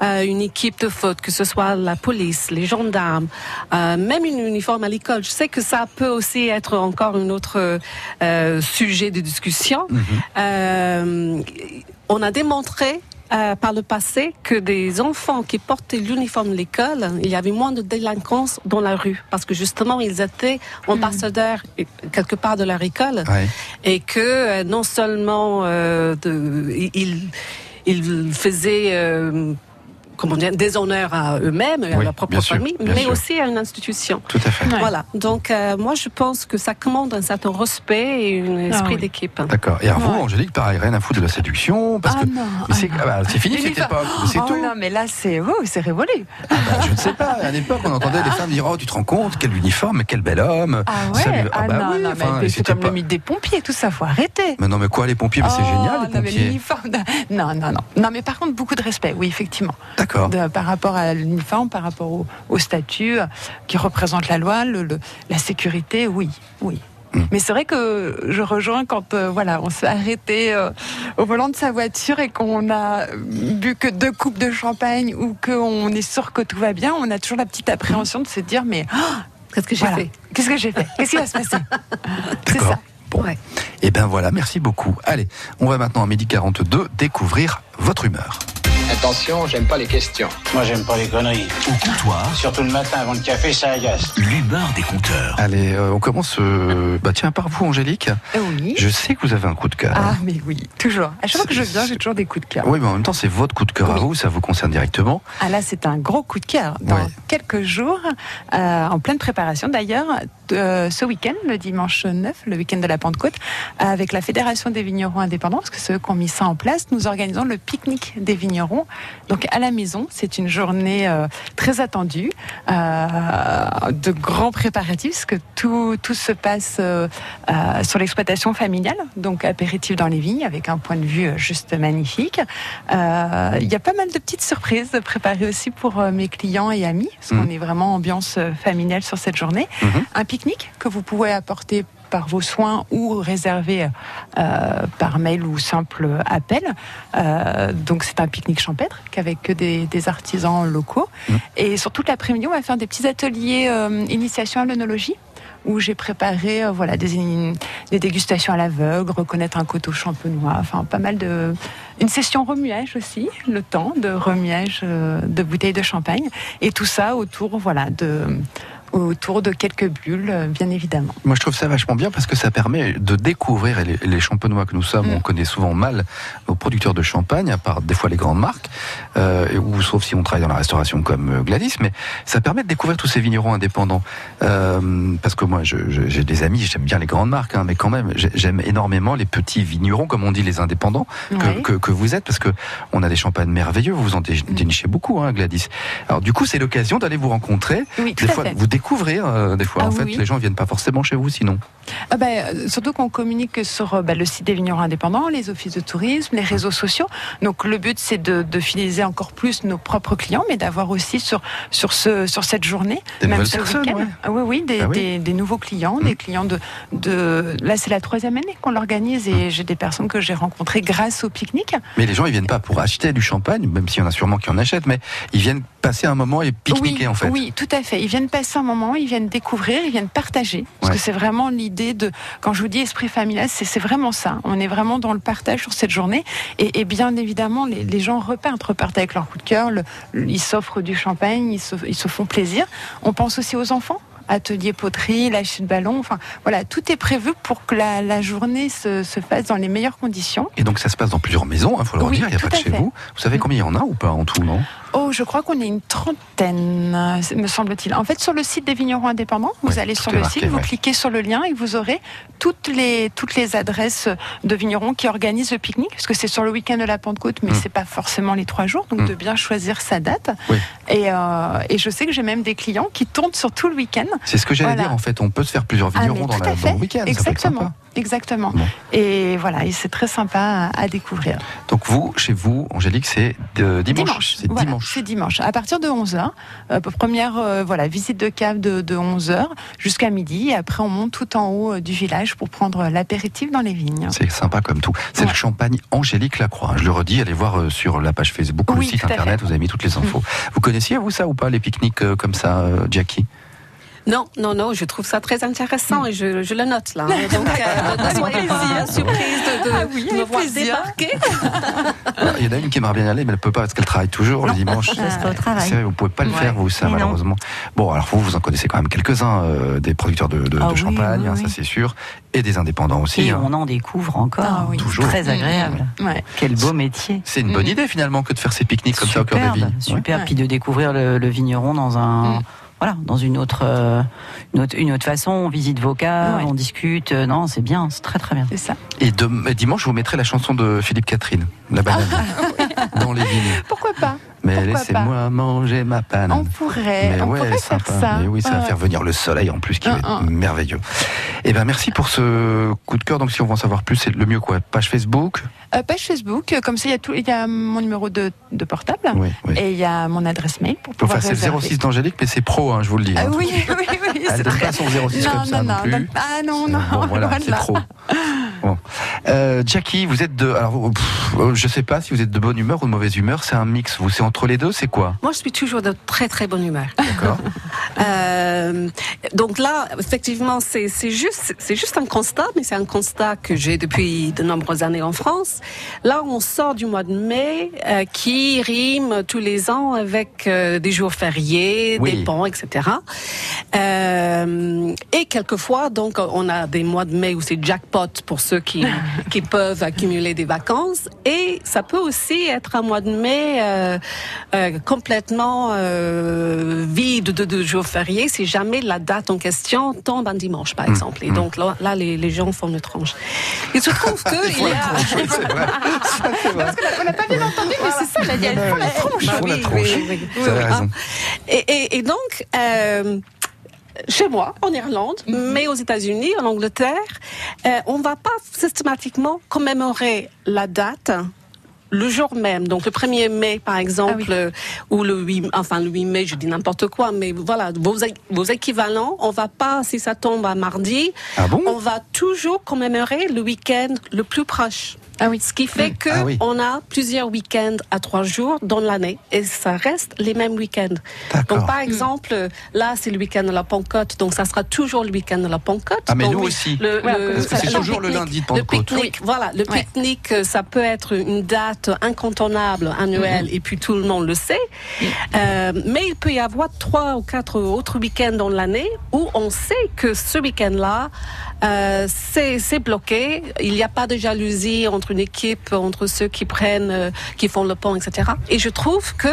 euh, une équipe de foot, que ce soit la police, les gendarmes, euh, même une uniforme à l'école. Je sais que ça peut aussi être encore un autre euh, sujet de discussion. Euh, on a démontré euh, par le passé que des enfants qui portaient l'uniforme de l'école, il y avait moins de délinquance dans la rue. Parce que justement ils étaient ambassadeurs euh, quelque part de leur école. Et que euh, non seulement euh, de, ils, ils faisaient euh, comment dire, des honneurs à eux-mêmes à leur propre sûr, famille, mais sûr. aussi à une institution. Tout à fait. Voilà. Donc euh, moi je pense que ça commande un certain respect et un esprit oui. d'équipe. D'accord. Et alors vous, Ouais. Angélique, pareil, rien à foutre de la séduction, parce Ah que non, mais c'est ah ah bah, c'est fini cette époque, c'est Oh tout. non, mais là, c'est oh, c'est révolu. Bah, je ne sais pas. À l'époque, on entendait les femmes dire oh tu te rends compte quel uniforme, quel bel homme. Ah ouais Ah, bah non, oui, non, enfin, mais c'est c'était comme pas- le mythe des pompiers, tout ça, faut arrêter. Mais non, mais quoi les pompiers Mais c'est Oh, génial les non, mais pompiers. Non, non, non. Non, mais par contre, beaucoup de respect, oui, effectivement. D'accord. De- par rapport à l'uniforme, par rapport au, au statut euh, qui représente la loi, le- le- la sécurité, oui, oui. Hmm. Mais c'est vrai que je rejoins quand euh, voilà, on s'est arrêté euh, au volant de sa voiture et qu'on a bu que deux coupes de champagne ou qu'on est sûr que tout va bien, on a toujours la petite appréhension de se dire mais ah, Qu'est-ce que j'ai voilà, fait? Qu'est-ce que j'ai fait? Qu'est-ce qui va se passer? C'est D'accord. ça. Bon. Et ben voilà, merci beaucoup. Allez, on va maintenant à midi 42 découvrir votre humeur. Attention, j'aime pas les questions. Moi, j'aime pas les conneries. Au comptoir, Surtout le matin avant le café, ça agace. l'humeur des compteurs. Allez, euh, on commence. euh, bah tiens, par vous, Angélique. Oui. Je sais que vous avez un coup de cœur. Ah mais oui, toujours. À chaque fois que je viens, j'ai toujours des coups de cœur. Oui, mais en même temps, c'est votre coup de cœur à vous, ça vous concerne directement. Ah là, c'est un gros coup de cœur. Dans Ouais. quelques jours, euh, en pleine préparation d'ailleurs, euh, ce week-end, le dimanche 9, le week-end de la Pentecôte, avec la Fédération des vignerons indépendants, parce que c'est eux qui ont mis ça en place, nous organisons le pique-nique des vignerons. Donc à la maison, c'est une journée euh, très attendue, euh, de grands préparatifs, parce que tout, tout se passe euh, sur l'exploitation familiale, donc apéritif dans les vignes, avec un point de vue juste magnifique. Il y a pas mal de petites surprises préparées aussi pour mes clients et amis, parce qu'on est vraiment ambiance familiale sur cette journée. Un pique-nique que vous pouvez apporter par vos soins ou réserver euh, par mail ou simple appel. Euh, donc c'est un pique-nique champêtre qu'avec que des, des artisans locaux. Et sur toute l'après-midi, on va faire des petits ateliers euh, initiation à l'œnologie où j'ai préparé euh, voilà des, des dégustations à l'aveugle, reconnaître un coteau champenois, enfin pas mal de une session remuage aussi, le temps de remuage euh, de bouteilles de champagne et tout ça autour voilà de autour de quelques bulles, euh, bien évidemment. Moi, je trouve ça vachement bien parce que ça permet de découvrir et les, les champenois que nous sommes. On connaît souvent mal nos producteurs de champagne, à part des fois les grandes marques, euh, ou sauf si on travaille dans la restauration comme euh, Gladys. Mais ça permet de découvrir tous ces vignerons indépendants. Euh, parce que moi, j'ai des amis, j'aime bien les grandes marques, hein, mais quand même, j'ai- j'aime énormément les petits vignerons, comme on dit, les indépendants que, Ouais. que, que vous êtes, parce que on a des champagnes merveilleux. Vous vous en dé- dénichez beaucoup, hein, Gladys. Alors, du coup, c'est l'occasion d'aller vous rencontrer. Oui, des à fois, fait. vous découvrez euh, des fois. Ah en oui, fait, oui. les gens viennent pas forcément chez vous, sinon. Ah ben, euh, surtout qu'on communique sur euh, bah, le site des vignerons indépendants, les offices de tourisme, les réseaux sociaux. Donc le but c'est de, de fidéliser encore plus nos propres clients, mais d'avoir aussi sur sur ce sur cette journée, Des même ce week-end, ouais. ah oui oui, des, Ah oui. Des, des nouveaux clients, des clients de de là c'est la troisième année qu'on l'organise et j'ai des personnes que j'ai rencontrées grâce au pique-nique. Mais les gens, ils viennent pas pour acheter du champagne, même s'il y en a sûrement qui en achètent, mais ils viennent passer un moment et pique-niquer oui, en fait. Oui, tout à fait. Ils viennent passer un moment, ils viennent découvrir, ils viennent partager. Parce Ouais. que c'est vraiment l'idée de, quand je vous dis esprit familial, c'est vraiment ça. On est vraiment dans le partage sur cette journée. Et, et bien évidemment, les, les gens repartent, repartent avec leur coup de cœur. le- ils s'offrent du champagne, ils se, ils se font plaisir. On pense aussi aux enfants. Atelier poterie, lâcher de ballon, enfin voilà, tout est prévu pour que la, la journée se, se fasse dans les meilleures conditions. Et donc ça se passe dans plusieurs maisons, il faut le Oui, redire, il n'y a pas de à chez vous. Vous savez combien il y en a ou pas en tout, non? Oh, je crois qu'on est une trentaine, euh, me semble-t-il. En fait, sur le site des vignerons indépendants, vous allez sur le marqué, site, vous ouais. cliquez sur le lien et vous aurez toutes les, toutes les adresses de vignerons qui organisent le pique-nique, parce que c'est sur le week-end de la Pentecôte, mais Mm. c'est pas forcément les trois jours, donc Mm. de bien choisir sa date. Oui. Et, euh, et je sais que j'ai même des clients qui tournent sur tout le week-end. C'est ce que j'allais Voilà. dire en fait, on peut se faire plusieurs Ah, vignerons dans, la- dans le week-end. Exactement. Exactement. Bon. Et voilà, et c'est très sympa à, à découvrir. Donc vous, chez vous, Angélique, c'est de dimanche. C'est voilà, dimanche. C'est dimanche. À partir de 11h, première euh, voilà, visite de cave de, de 11h jusqu'à midi. Et après, on monte tout en haut euh, du village pour prendre l'apéritif dans les vignes. C'est sympa comme tout. C'est le champagne Angélique Lacroix. Je le redis, allez voir euh, sur la page Facebook ou Oui, le site internet, vous avez mis toutes les infos. Vous connaissiez, vous, ça ou pas, les pique-niques euh, comme ça, euh, Jackie? Non, non, non, je trouve ça très intéressant et je, je le note là. Donc, euh, ne soyez pas surprise de, de- Ah de me voir débarquer. Il y en a une qui aimerait bien y aller, mais elle ne peut pas parce qu'elle travaille toujours le dimanche. Elle serait au travail. C'est vrai, vous pouvez pas le Ouais. faire, vous, ça, Mais non. malheureusement. Bon, alors vous, vous en connaissez quand même quelques-uns, euh, des producteurs de, de- Ah de oui, champagne, oui, hein, oui. ça c'est sûr, et des indépendants aussi. Et hein. on en découvre encore. Ah oui. Toujours. Très agréable. Ouais. Quel beau métier. C'est une bonne idée finalement que de faire ces pique-niques comme ça au cœur des vignes. super. Ouais. Puis de découvrir le, le vigneron dans un. Voilà, dans une autre, euh, une autre, une autre façon, on visite vos caves, Ouais. on discute. euh, Non, c'est bien, c'est très très bien. C'est ça. Et de- dimanche, je vous mettrai la chanson de Philippe Catherine, La banane, dans les vignes. Pourquoi pas? Mais laissez-moi manger ma panne. On pourrait, Mais on ouais, pourrait sympa. faire ça. Mais oui, ça va faire venir le soleil en plus, qui va être Un, un. merveilleux. Et ben merci pour ce coup de cœur. Donc si on veut en savoir plus, c'est le mieux quoi? Page Facebook. Euh, page Facebook, euh, comme ça, il y, a tout- il y a mon numéro de, de portable Oui, oui. et il y a mon adresse mail pour Enfin, pouvoir c'est le réserver. 06 d'Angélique, mais c'est pro, hein, je vous le dis. Ah hein, oui, suite. oui, oui, Elle c'est donne très... pas son 06 non, comme ça non, non non, plus. non. Ah non, non, Bon, voilà, c'est voilà. trop. Bon. Euh, Jackie, vous êtes de. Alors, pff, euh, je sais pas si vous êtes de bonne humeur ou de mauvaise humeur. C'est un mix. Vous, c'est entre les deux. C'est quoi? Moi, je suis toujours de très très bonne humeur. D'accord. Euh, donc là, effectivement, c'est c'est juste, c'est juste un constat, mais c'est un constat que j'ai depuis de nombreuses années en France. Là, on sort du mois de mai euh, qui rime tous les ans avec euh, des jours fériés, Oui. des ponts, etc. Euh, et quelquefois, donc, on a des mois de mai où c'est jackpot pour ceux qui, qui peuvent accumuler des vacances. Et ça peut aussi être un mois de mai euh, euh, complètement euh, vide de, de jours fériés si jamais la date en question tombe un dimanche, par exemple. Et donc là, là, les, les gens font une tranche. Il se trouve que il y a... Oui, c'est vrai. Ça, c'est vrai. On n'a pas bien entendu, mais c'est ça, elle a dit, elle prend la tronche. Font la oui, tronche. oui, oui, oui, oui, raison. Et, et- et donc, euh, chez moi, en Irlande, Mhm. mais aux États-Unis, en Angleterre, euh, on va pas systématiquement commémorer la date. Le jour même, donc le 1er mai par exemple, Ah euh, ou le 8, enfin le 8 mai, je dis n'importe quoi, mais voilà, vos, vos équivalents, on va pas, si ça tombe à mardi, Ah bon? on va toujours commémorer le week-end le plus proche. Ah oui. Ce qui fait que Ah oui. on a plusieurs week-ends à trois jours dans l'année et ça reste les mêmes week-ends. D'accord. Donc par exemple, euh, là c'est le week-end de la Pentecôte, donc ça sera toujours le week-end de la Pentecôte. Ah, mais Donc, nous oui, aussi. Le, Ouais, le- Parce que c'est le toujours le pique-nique- lundi de Le Pentecôte. pique-nique, voilà, le Ouais. pique-nique, euh, ça peut être une date incontournable annuelle et puis tout le monde le sait. Euh, mais il peut y avoir trois ou quatre autres week-ends dans l'année où on sait que ce week-end-là, euh, c'est bloqué. Il n'y a pas de jalousie entre une équipe, entre ceux qui prennent, euh, qui font le pont, etc. Et je trouve que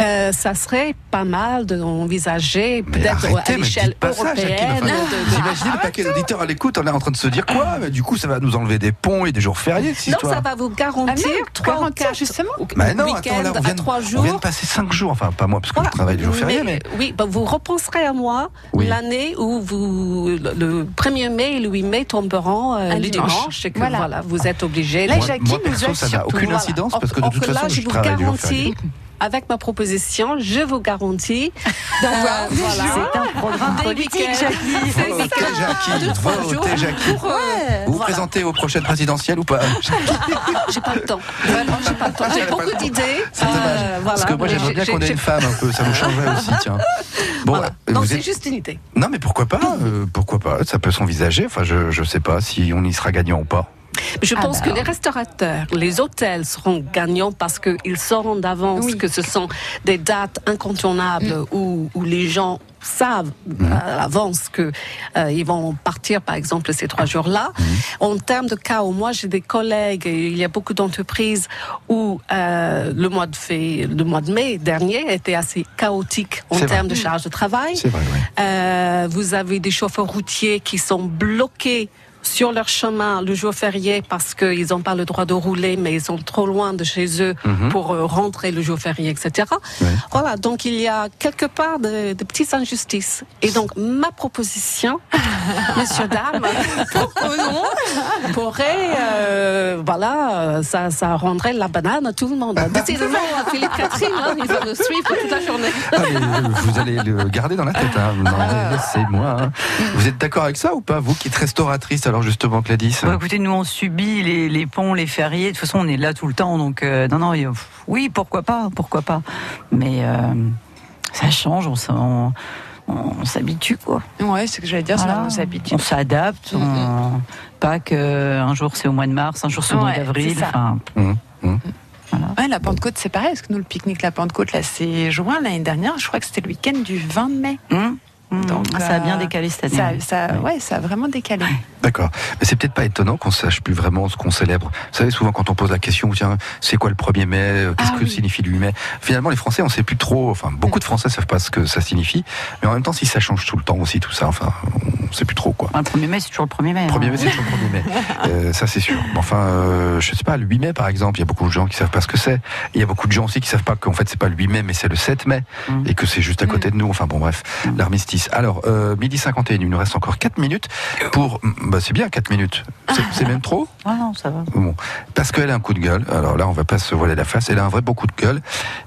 euh, ça serait pas mal d'envisager peut-être à l'échelle européenne. Enfin, de- imaginez le paquet d'auditeurs à l'écoute, on est en train de se dire quoi Mais Du coup, ça va nous enlever des ponts et des jours fériés, non, histoire. ça va vous garantir Ah trois garantir, quatre justement. Mais non, attends, là, on à vient, de- trois on jours. vient de passer 5 jours, enfin pas moi parce que Voilà. je travaille les jours fériés, mais... Oui, bah, vous repenserez à moi Oui. l'année où vous, le, le 1er mai et le 8 mai tomberont euh, Un le dimanche. dimanche et que Voilà. voilà. vous êtes obligés. Là, moi, Jackie moi, nous perso, ça n'a aucune Voilà. incidence parce que de toute que façon, là, je je vous garantis, avec ma proposition, je vous garantis D'avoir euh, voilà, C'est un programme politique. Jackie. Des Votez Jackie, de trois votez jours Jackie. pour, euh, Vous vous voilà. présentez aux prochaines présidentielles ou pas J'ai pas le temps. Vraiment, j'ai pas le temps. Beaucoup d'idées. C'est dommage. Euh, Parce voilà. que moi j'aimerais bien qu'on ait une femme un peu, ça nous changerait aussi, tiens. Bon, Voilà. euh, Donc vous c'est êtes- juste une idée. Non mais pourquoi pas euh, Pourquoi pas Ça peut s'envisager. Enfin, je je sais pas si on y sera gagnant ou pas. Je pense que les restaurateurs, les hôtels seront gagnants parce qu'ils sauront d'avance Oui. que ce sont des dates incontournables où, où les gens savent à l'avance que euh, ils vont partir par exemple ces trois jours-là. En termes de chaos, moi j'ai des collègues, et il y a beaucoup d'entreprises où euh, le mois de fait, le mois de mai dernier était assez chaotique en termes de charge de travail. C'est vrai, oui. Euh, vous avez des chauffeurs routiers qui sont bloqués sur leur chemin le jour férié parce qu'ils n'ont pas le droit de rouler, mais ils sont trop loin de chez eux Mhm. pour euh, rentrer le jour férié, etc. Voilà, donc il y a quelque part de, de petites injustices. Et donc ma proposition, messieurs, dames, proposons, pourrait, euh, voilà, ça, ça rendrait la banane à tout le monde. Décidément, Philippe Catherine, hein, il va me suivre toute la journée. Ah, vous allez le garder dans la tête. Hein. Mais laissez-moi. hein. Vous êtes d'accord avec ça ou pas Vous qui êtes restauratrice, alors justement, Gladys Bon, écoutez, nous on subit les, les ponts, les fériés. De toute façon, on est là tout le temps, donc euh, non, non, pff, oui, pourquoi pas, pourquoi pas. Mais euh, ça change, on, on, on s'habitue quoi. Ouais, c'est ce que j'allais dire, Voilà. ça nous habitue. On s'adapte. on- Pas que un jour c'est au mois de mars, un jour c'est au mois d'avril. Hum, hum. Ouais, la Pentecôte, c'est pareil, parce que nous, le pique-nique, la Pentecôte, là, c'est juin l'année dernière. Je crois que c'était le week-end du 20 mai. hum, Donc, ah, ça a bien euh, décalé cette Ça, année. ça, ouais, ça a vraiment décalé. D'accord. Mais c'est peut-être pas étonnant qu'on sache plus vraiment ce qu'on célèbre. Vous savez, souvent quand on pose la question, tiens, c'est quoi le 1er mai euh, Qu'est-ce Ah que oui. signifie le 8 mai? Finalement, les Français, on sait plus trop. Enfin, beaucoup de Français savent pas ce que ça signifie. Mais en même temps, si ça change tout le temps aussi, tout ça, enfin, on sait plus trop quoi. Le 1er mai, c'est toujours le 1er mai. 1er hein. mai, c'est toujours le 1er mai. Euh, ça, c'est sûr. Mais Enfin, euh, je sais pas, le 8 mai, par exemple, il y a beaucoup de gens qui savent pas ce que c'est. Il y a beaucoup de gens aussi qui savent pas qu'en fait, c'est pas le 8 mai, mais c'est le 7 mai. Mm. Et que c'est juste à côté de nous. Enfin, bon, bref, l'armistice. Alors, euh, midi 51, il nous reste encore 4 minutes pour. Bah, c'est bien, 4 minutes. C'est même trop? Ah non, ça va. Bon, parce qu'elle a un coup de gueule. Alors là, on va pas se voiler la face. Elle a un vrai beau coup de gueule.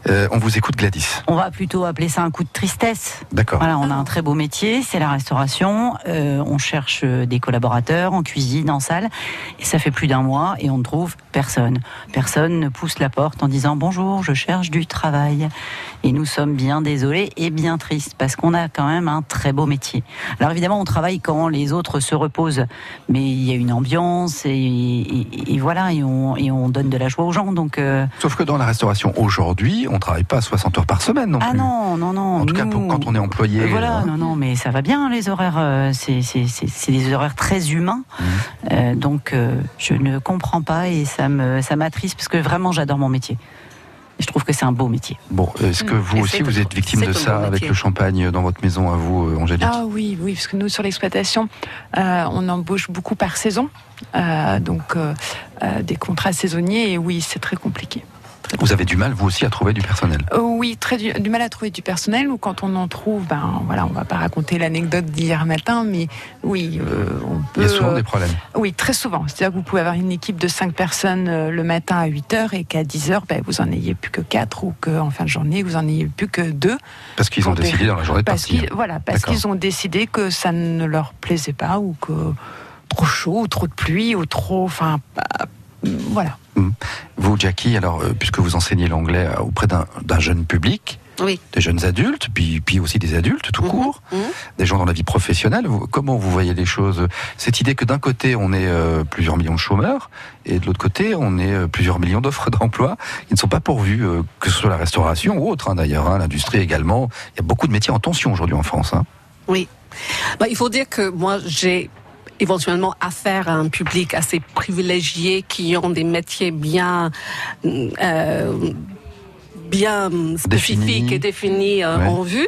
Euh, on vous écoute, Gladys. On va plutôt appeler ça un coup de tristesse. D'accord. Voilà, on a un très beau métier, c'est la restauration. Euh, on cherche euh, des collaborateurs en cuisine, en salle, et ça fait plus d'un mois et on ne trouve personne. Personne ne pousse la porte en disant bonjour, je cherche du travail. Et nous sommes bien désolés et bien tristes parce qu'on a quand même un très beau métier. Alors évidemment, on travaille quand les autres se reposent, mais il y a une ambiance et, et- et voilà, et on, et on donne de la joie aux gens. Donc euh, Sauf que dans la restauration aujourd'hui, on travaille pas 60 heures par semaine non ah plus. non, non, non. En tout cas, pour- quand on est employé. Euh, Voilà, hein. non, non, mais ça va bien les horaires. euh, c'est des horaires très humains. Mmh. Donc je ne comprends pas et ça me ça m'attriste parce que vraiment j'adore mon métier. Je trouve que c'est un beau métier. Bon, est-ce que Mm. vous Et aussi vous êtes victime de ça avec le champagne dans votre maison à vous, euh, Angélique? Ah oui, oui, parce que nous, sur l'exploitation, euh, on embauche beaucoup par saison. Euh, donc, euh, euh, des contrats saisonniers, et oui, c'est très compliqué. Vous avez du mal, vous aussi, à trouver du personnel? Euh, oui, très du, du mal à trouver du personnel, ou quand on en trouve, ben voilà, on va pas raconter l'anecdote d'hier matin, mais oui, euh, on peut. Il y a souvent euh, des problèmes. Oui, très souvent. C'est-à-dire que vous pouvez avoir une équipe de 5 personnes euh, le matin à 8 heures et qu'à 10 heures, ben, vous en ayez plus que 4 ou qu'en fin de journée, vous en ayez plus que 2. Parce qu'ils ont décidé dans la journée de Parce partir. qu'ils voilà, parce qu'ils ont décidé que ça ne leur plaisait pas ou que trop chaud ou trop de pluie ou trop. Enfin, voilà. Hmm. Vous, Jackie, alors, euh, puisque vous enseignez l'anglais euh, auprès d'un jeune public, Oui. des jeunes adultes, puis, puis aussi des adultes tout court, des gens dans la vie professionnelle, comment vous voyez les choses? Cette idée que d'un côté, on est euh, plusieurs millions de chômeurs, et de l'autre côté, on est euh, plusieurs millions d'offres d'emploi qui ne sont pas pourvues, euh, que ce soit la restauration ou autre, hein, d'ailleurs, hein, l'industrie également. Il y a beaucoup de métiers en tension aujourd'hui en France. hein. Oui. Bah, il faut dire que moi, j'ai éventuellement affaire à un public assez privilégié qui ont des métiers bien euh, bien spécifiques Définis. et définis euh, Ouais. en vue,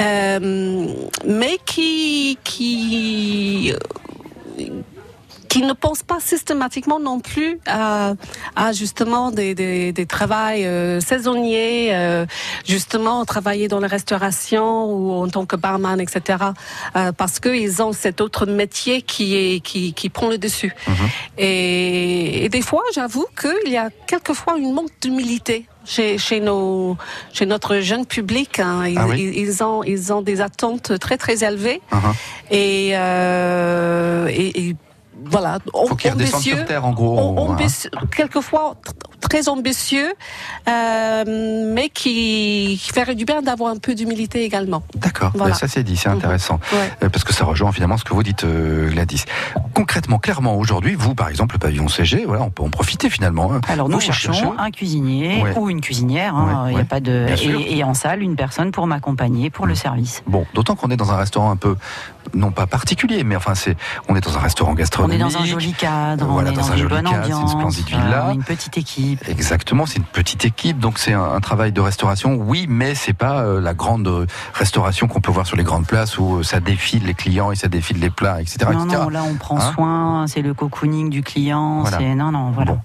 Euh, mais qui qui qui ne pensent pas systématiquement non plus à, à justement des, des, des travails euh, saisonniers, euh, justement travailler dans la restauration ou en tant que barman, etc. Euh, parce qu'ils ont cet autre métier qui est qui, qui prend le dessus. Et, et des fois, j'avoue qu'il y a quelquefois une manque d'humilité. Chez, chez, nos, chez notre jeune public, hein. ils, Ah oui ils, ils ont, ils ont des attentes très très élevées Uh-huh. et, euh, et, et voilà, Faut qu'ils redescendent sur terre, en gros. hein. ambitieux- quelquefois tr- très ambitieux, euh, mais qui, qui ferait du bien d'avoir un peu d'humilité également. D'accord, Voilà. Ça c'est dit, c'est intéressant. Ouais. Euh, parce que ça rejoint finalement ce que vous dites, euh, Gladys. Concrètement, clairement, aujourd'hui, vous, par exemple, le pavillon CG, voilà, on peut en profiter finalement. hein. Alors nous Vous cherchez- cherchons un cuisinier Ouais. ou une cuisinière, hein, Ouais, y a pas de et, et en salle une personne pour m'accompagner pour le service. Bon, d'autant qu'on est dans un restaurant un peu, non pas particulier, mais enfin, c'est, on est dans un restaurant On est gastronomique. dans un joli cadre, Voilà, on est dans dans, un une joli bonne cadre, c'est une ambiance, splendide voilà, villa. est une petite équipe. Exactement, c'est une petite équipe, donc c'est un, un travail de restauration, oui, mais c'est pas euh, la grande euh, restauration qu'on peut voir sur les grandes places où euh, ça défile les clients et ça défile les plats, etc. Non, etc. non, là on prend Hein soin, c'est le cocooning du client, Voilà. c'est non, non, voilà.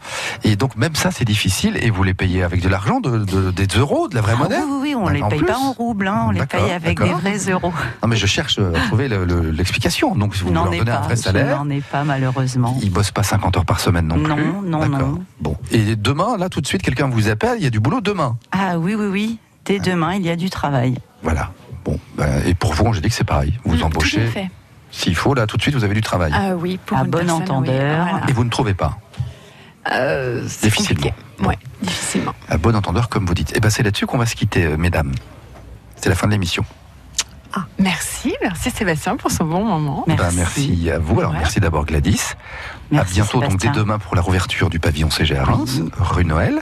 Et donc même ça c'est difficile et vous les payez avec de l'argent, de, de- des euros, de la vraie Ah monnaie oui, oui, on Ouais, les paye plus. pas en roubles, hein, on les paye avec des vrais euros. Non mais je cherche à trouver le- le- l'explication. Donc si vous leur donnez un pas, vrai je salaire, n'en ai pas malheureusement. ils bossent pas 50 heures par semaine non, Non, plus. non, D'accord. non. Bon. Et demain, là tout de suite, quelqu'un vous appelle, il y a du boulot demain. Ah oui, oui, oui, dès demain il y a du travail. Voilà. Bon. ben, et pour vous, j'ai dit que c'est pareil. Vous Mm, embauchez. Tout à fait. S'il faut, là tout de suite, vous avez du travail. Ah oui, pour À une bon entendeur. oui, voilà. Et vous ne trouvez pas. Euh, Difficilement. compliqué. Ouais, difficilement. À bon entendeur, comme vous dites. Et ben c'est là-dessus qu'on va se quitter, euh, mesdames. C'est la fin de l'émission. Ah, merci, merci Sébastien pour ce bon moment. Ben, merci à vous. Alors Ouais. merci d'abord Gladys. Merci, à bientôt donc dès Sébastien. demain pour la rouverture du pavillon CG à Reims, rue Noël.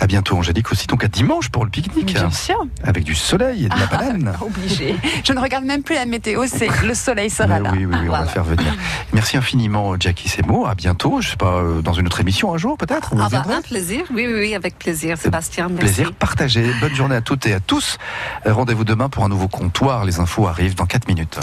À bientôt Angélique aussi donc à dimanche pour le pique-nique. Bien sûr. Avec du soleil et de la banane. Obligé. Je ne regarde même plus la météo, c'est le soleil sera là. oui, oui, oui, on va Voilà. le faire venir. Merci infiniment Jackie Semo. À bientôt. Je sais pas euh, dans une autre émission un jour peut-être. Ah bah, un plaisir, oui, oui, oui, avec plaisir, Sébastien. Merci. Plaisir partagé. Bonne journée à toutes et à tous. Euh, Rendez-vous demain pour un nouveau comptoir. Les infos arrivent dans 4 minutes.